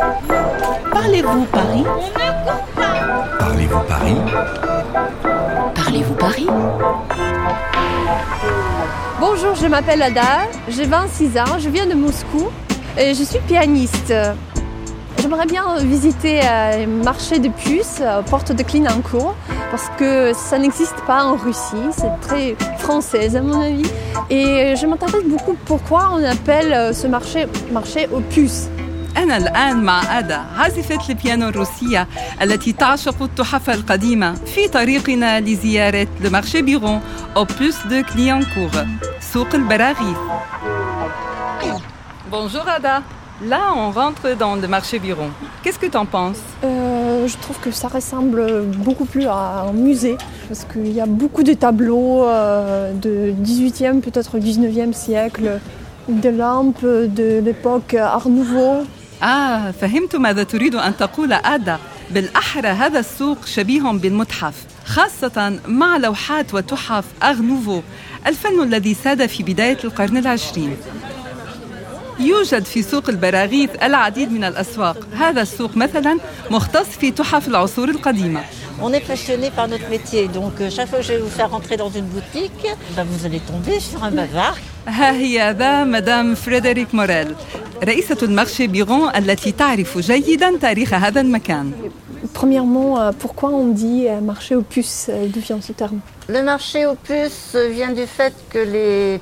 Parlez-vous Paris? Parlez-vous Paris? Parlez-vous Paris? Bonjour, je m'appelle Ada, j'ai 26 ans, je viens de Moscou et je suis pianiste. J'aimerais bien visiter un marché de puces, euh, porte de Clignancourt, parce que ça n'existe pas en Russie, c'est très française à mon avis. Et je m'intéresse beaucoup pourquoi on appelle euh, ce marché marché aux puces. أنا الآن مع آدا عازفة البيانو الروسية التي تعشق التحف القديمة في طريقنا لزيارة لو مارشي بيرون أوبوس دو كليانكور سوق البراغيث Bonjour Ada. Là, on rentre dans le marché Biron. Qu'est-ce que tu en penses Euh, je trouve que ça ressemble beaucoup plus à un musée, parce qu'il y a beaucoup de tableaux euh, de 18e, peut-être 19e siècle, des lampes de l'époque Art Nouveau. آه فهمت ماذا تريد أن تقول آدا بالأحرى هذا السوق شبيه بالمتحف خاصة مع لوحات وتحف أغنوفو الفن الذي ساد في بداية القرن العشرين. يوجد في سوق البراغيث العديد من الأسواق. هذا السوق مثلا مختص في تحف العصور القديمة. On est passionné par notre métier, donc euh, chaque fois que je vais vous faire rentrer dans une boutique, ben, vous allez tomber sur un bavard. ها هي ذا مدام فريدريك موريل رئيسة المارشي بيرون التي تعرف جيدا تاريخ هذا المكان Premièrement, euh, pourquoi on dit euh, marché aux puces euh, D'où vient ce terme Le marché aux puces vient du fait que les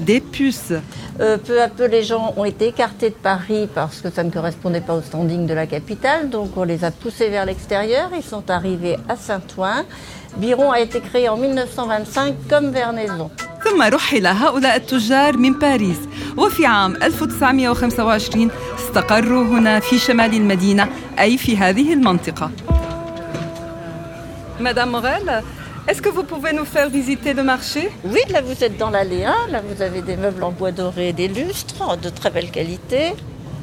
دي بوس Euh, peu à peu, les gens ont été écartés de Paris parce que ça ne correspondait pas au standing de la capitale. Donc, on les a poussés vers l'extérieur. Ils sont arrivés à Saint-Ouen. Biron a été créé en 1925 comme Vernaison. ثم رحل هؤلاء التجار من باريس وفي عام 1925 استقروا هنا في شمال المدينة أي في هذه المنطقة Madame Morel, est-ce que vous pouvez nous faire visiter le marché Oui, là, vous êtes dans l'allée 1. Là, vous avez des meubles en bois doré, des lustres de très belle qualité.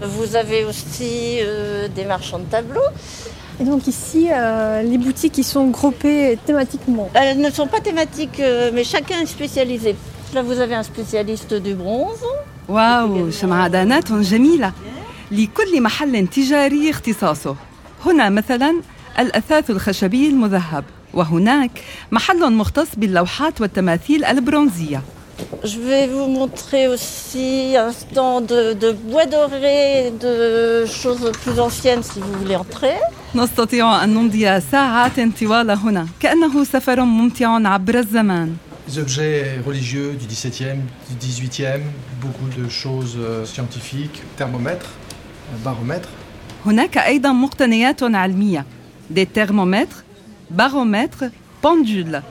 Vous avez aussi euh, des marchands de tableaux. Et donc ici, euh, les boutiques qui sont groupées thématiquement. Elles ne sont pas thématiques, euh, mais chacun est spécialisé. Là, vous avez un spécialiste du bronze. واو شمعدانات جميلة لكل محل تجاري اختصاصه هنا مثلا الأثاث الخشبي المذهب وهناك محل مختص باللوحات والتماثيل البرونزية Je vais vous montrer aussi un stand de, de bois doré, de choses plus anciennes si vous voulez entrer. نستطيع أن نمضي ساعات طوال هنا كأنه سفر ممتع عبر الزمان Des objets religieux du XVIIe, du XVIIIe, beaucoup de choses euh, scientifiques, thermomètres, euh, baromètres. هناك أيضا مقتنيات علمية دي ترمومتر بارومتر بوندول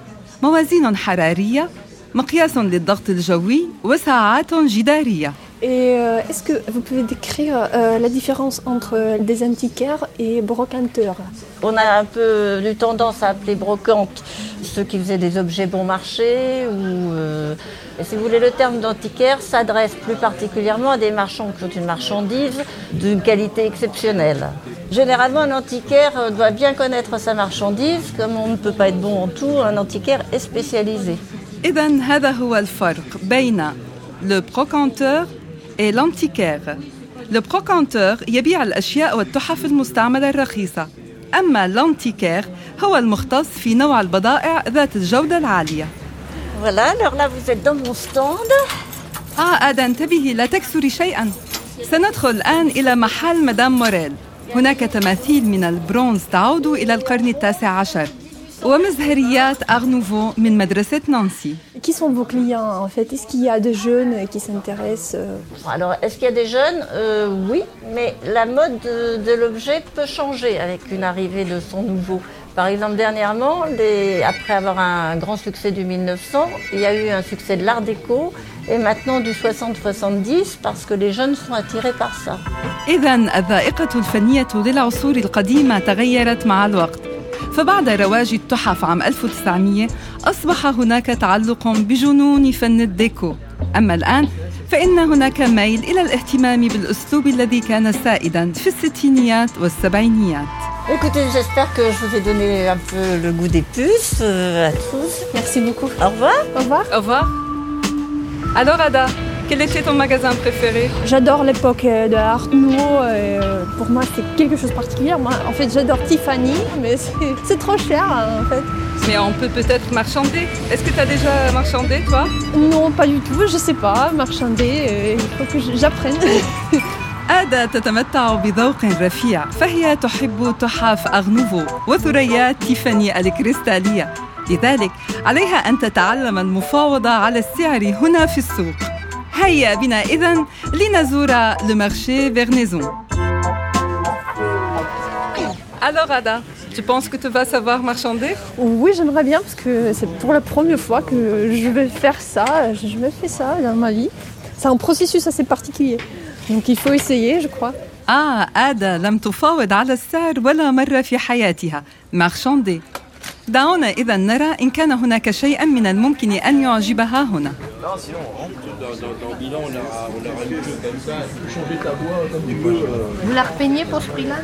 موازين حرارية مقياس للضغط الجوي وساعات جدارية Et euh, est-ce que vous pouvez décrire euh, la différence entre des antiquaires et brocanteurs On a un peu eu tendance à appeler brocantes ceux qui faisaient des objets bon marché. Ou, euh, et si vous voulez, le terme d'antiquaire s'adresse plus particulièrement à des marchands qui ont une marchandise d'une qualité exceptionnelle. Généralement, un antiquaire euh, doit bien connaître sa marchandise. Comme on ne peut pas être bon en tout, un antiquaire est spécialisé. إذا هذا هو الفرق بين لو بروكانتور et l'antiquaire. لو بروكانتور يبيع الأشياء والتحف المستعملة الرخيصة أما l'antiquaire هو المختص في نوع البضائع ذات الجودة العالية Voilà, alors là, vous êtes dans mon stand. آه آدا انتبهي لا تكسري شيئا سندخل الآن إلى محل مدام موريل هناك تماثيل من البرونز تعود إلى القرن التاسع عشر ومزهريات أغنوفو من مدرسة نانسي Qui sont vos clients en fait Est-ce qu'il y a des jeunes qui s'intéressent euh, Alors, est-ce qu'il y a des jeunes Euh, Oui, mais la mode de, de l'objet peut changer avec une arrivée de son nouveau. Par exemple, dernièrement, les- après avoir un grand succès du 1900, il y a eu un succès de l'art déco et maintenant du 60-70 parce que les jeunes sont attirés par ça. إذا الذائقة الفنية للعصور القديمة تغيرت مع الوقت فبعد رواج التحف عام 1900 أصبح هناك تعلق بجنون فن الديكو أما الآن فإن هناك ميل إلى الاهتمام بالأسلوب الذي كان سائدا في الستينيات والسبعينيات Écoutez, j'espère que je vous ai donné un peu le goût des puces euh, à tous. Merci beaucoup. Au revoir. Au revoir. Au revoir. Alors Ada, quel était ton magasin préféré J'adore l'époque euh, de Art Nouveau. euh, Pour moi, c'est quelque chose de particulier. Moi, en fait, j'adore Tiffany, mais c'est- c'est trop cher, hein, en fait. Mais on peut peut-être marchander. Est-ce que tu as déjà marchandé, toi Non, pas du tout. Je sais pas. Marchander, euh, il faut que j'apprenne. آدا تتمتع بذوق رفيع فهي تحب تحف أغنوفو وثريات تيفاني الكريستالية لذلك عليها أن تتعلم المفاوضة على السعر هنا في السوق هيا بنا إذن لنزور le marché Vernaison. Alors Ada, tu penses que tu vas savoir marchander Oui, j'aimerais bien parce que c'est pour la première fois que je vais faire ça. Je me fais ça dans ma vie. C'est un processus assez particulier. Donc il faut essayer, je crois. آه آدا لم تفاوض على السعر ولا مرة في حياتها مارشاندي دعونا إذا نرى إن كان هناك شيئا من الممكن أن يعجبها هنا Vous la repeignez pour ce prix-là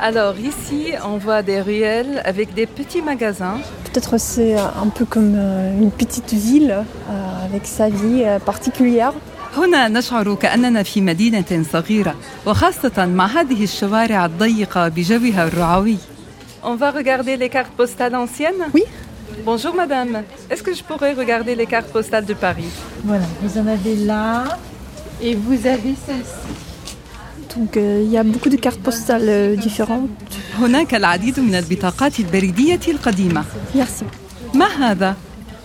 Alors ici, on voit des ruelles avec des petits magasins. Peut-être c'est un peu comme euh, une petite ville euh, avec sa vie euh, particulière. هنا نشعر كأننا في مدينة صغيرة وخاصة مع هذه الشوارع الضيقة بجوها الرعوي. On va regarder les cartes postales anciennes Oui. Bonjour madame, est-ce que je pourrais regarder les cartes postales de Paris Voilà, vous en avez là et vous avez celle-ci. Donc euh, il y a beaucoup de cartes postales euh, différentes. هناك العديد من البطاقات البريدية القديمة. Merci. ما هذا؟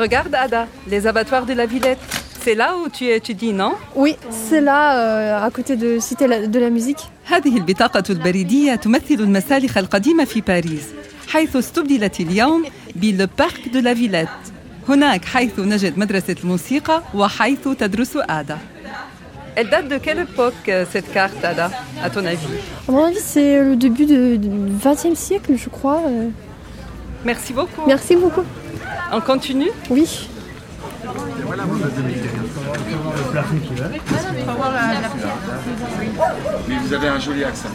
Regarde Ada, les abattoirs de la Villette. C'est là où tu étudies, non Oui, c'est là, euh, à côté de Cité la- de la musique. هذه البطاقة البريدية تمثل المسالخ القديمة في باريس حيث استبدلت اليوم بالبارك دو لا فيليت هناك حيث نجد مدرسة الموسيقى وحيث تدرس آدا Elle date de quelle époque euh, cette carte, Ada, à ton avis À mon avis, c'est le début du XXe siècle, je crois. euh. Merci beaucoup. Merci beaucoup. On continue Oui. Mais vous avez un joli accent.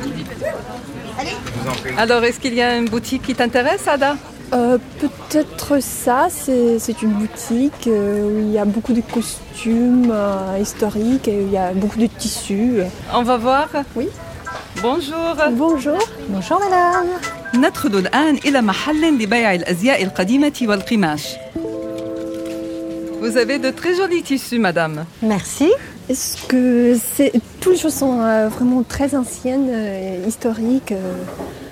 Alors, est-ce qu'il y a une boutique qui t'intéresse, Ada Euh, Peut-être ça, c'est c'est une boutique euh, où il y a beaucoup de costumes euh, historiques et il y a beaucoup de tissus. On va voir Oui. Bonjour Bonjour. Bonjour madame. ندخل الآن إلى محل لبيع الأزياء القديمة والقماش Vous avez de très jolis tissus, madame. Merci. Est-ce que c'est toutes les choses sont euh, vraiment très anciennes, euh, historiques euh.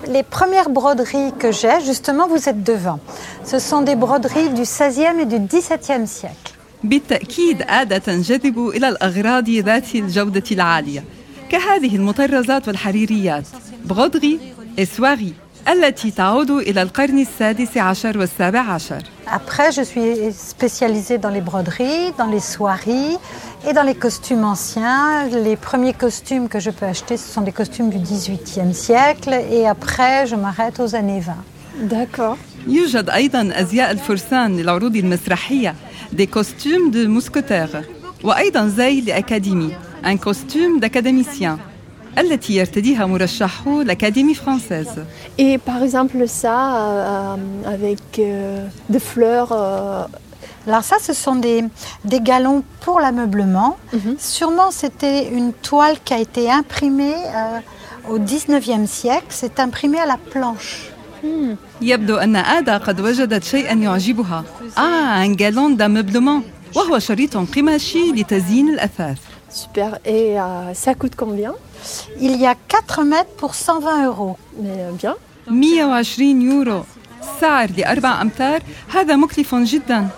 Les premières broderies que j'ai, justement, vous êtes devant. Ce sont des broderies du 16e et du 17e siècle. بالتأكيد عادة تنجذب إلى الأغراض ذات الجودة العالية كهذه المطرزات والحريريات بغضغي إسواغي التي تعود إلى القرن السادس عشر والسابع عشر Après, je suis spécialisée dans les broderies, dans les soieries et dans les costumes anciens. Les premiers costumes que je peux acheter, ce sont des costumes du 18e siècle. Et après, je m'arrête aux années 20. D'accord. يوجد أيضا أزياء الفرسان للعروض المسرحية دي كوستيم دو موسكوتير وأيضا زي لأكاديمي ان كوستيم d'académicien التي يرتديها مرشحو l'Académie française. Et par exemple ça, euh, euh, avec euh, des fleurs. Alors ça, ce sont des, des galons pour l'ameublement. Mm -hmm. Sûrement, c'était une toile qui a été imprimée au 19e siècle. C'est imprimé à la planche. Mm. Ah, un galon d'ameublement. Super. Et ça coûte combien? Il y a 4 mètres pour 120 euros. Mais euh, bien. 120 يورو سعر لأربع أمتار هذا مكلف جدا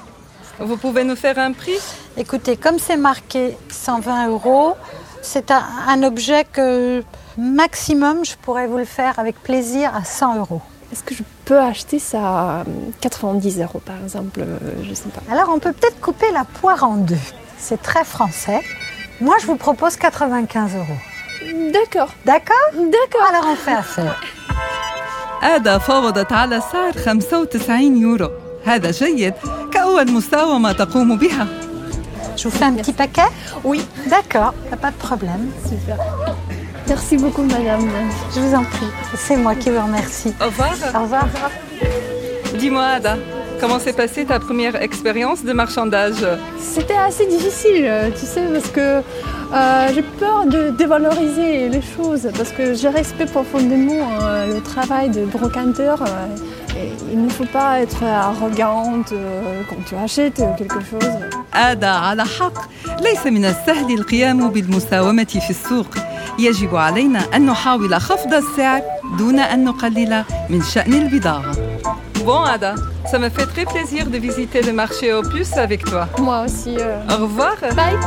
Vous pouvez nous faire un prix Écoutez, comme c'est marqué 120 euros, c'est un, un objet que maximum, je pourrais vous le faire avec plaisir à 100 euros. Est-ce que je peux acheter ça à 90 euros par exemple euh, Je sais pas. Alors on peut peut-être couper la poire en deux. C'est très français. Moi, je vous propose 95 euros. D'accord, D'accord d'accord. Alors on fait affaire. آدا فاوضت على سعر 95 يورو هذا جيد كأول مساومة تقوم بها Je vous fais un petit paquet Oui, D'accord, y a pas de problème. super. Merci beaucoup, madame. Je vous en prie. C'est moi qui vous remercie. Au revoir Au revoir. Dis-moi Ada, comment s'est passée ta première expérience de marchandage C'était assez difficile, euh, tu sais, parce que euh, j'ai peur de dévaloriser les choses, parce que je respecte profondément euh, le travail de brocanteur. euh, et il ne faut pas être arrogante euh, quand tu achètes quelque chose. آدا على حق ليس من السهل القيام بالمساومة في السوق يجب علينا أن نحاول خفض السعر دون أن نقلل من شأن البضاعة Bon Ada, ça me fait très plaisir de visiter le marché aux puces avec toi. Moi aussi. euh, Au revoir Bye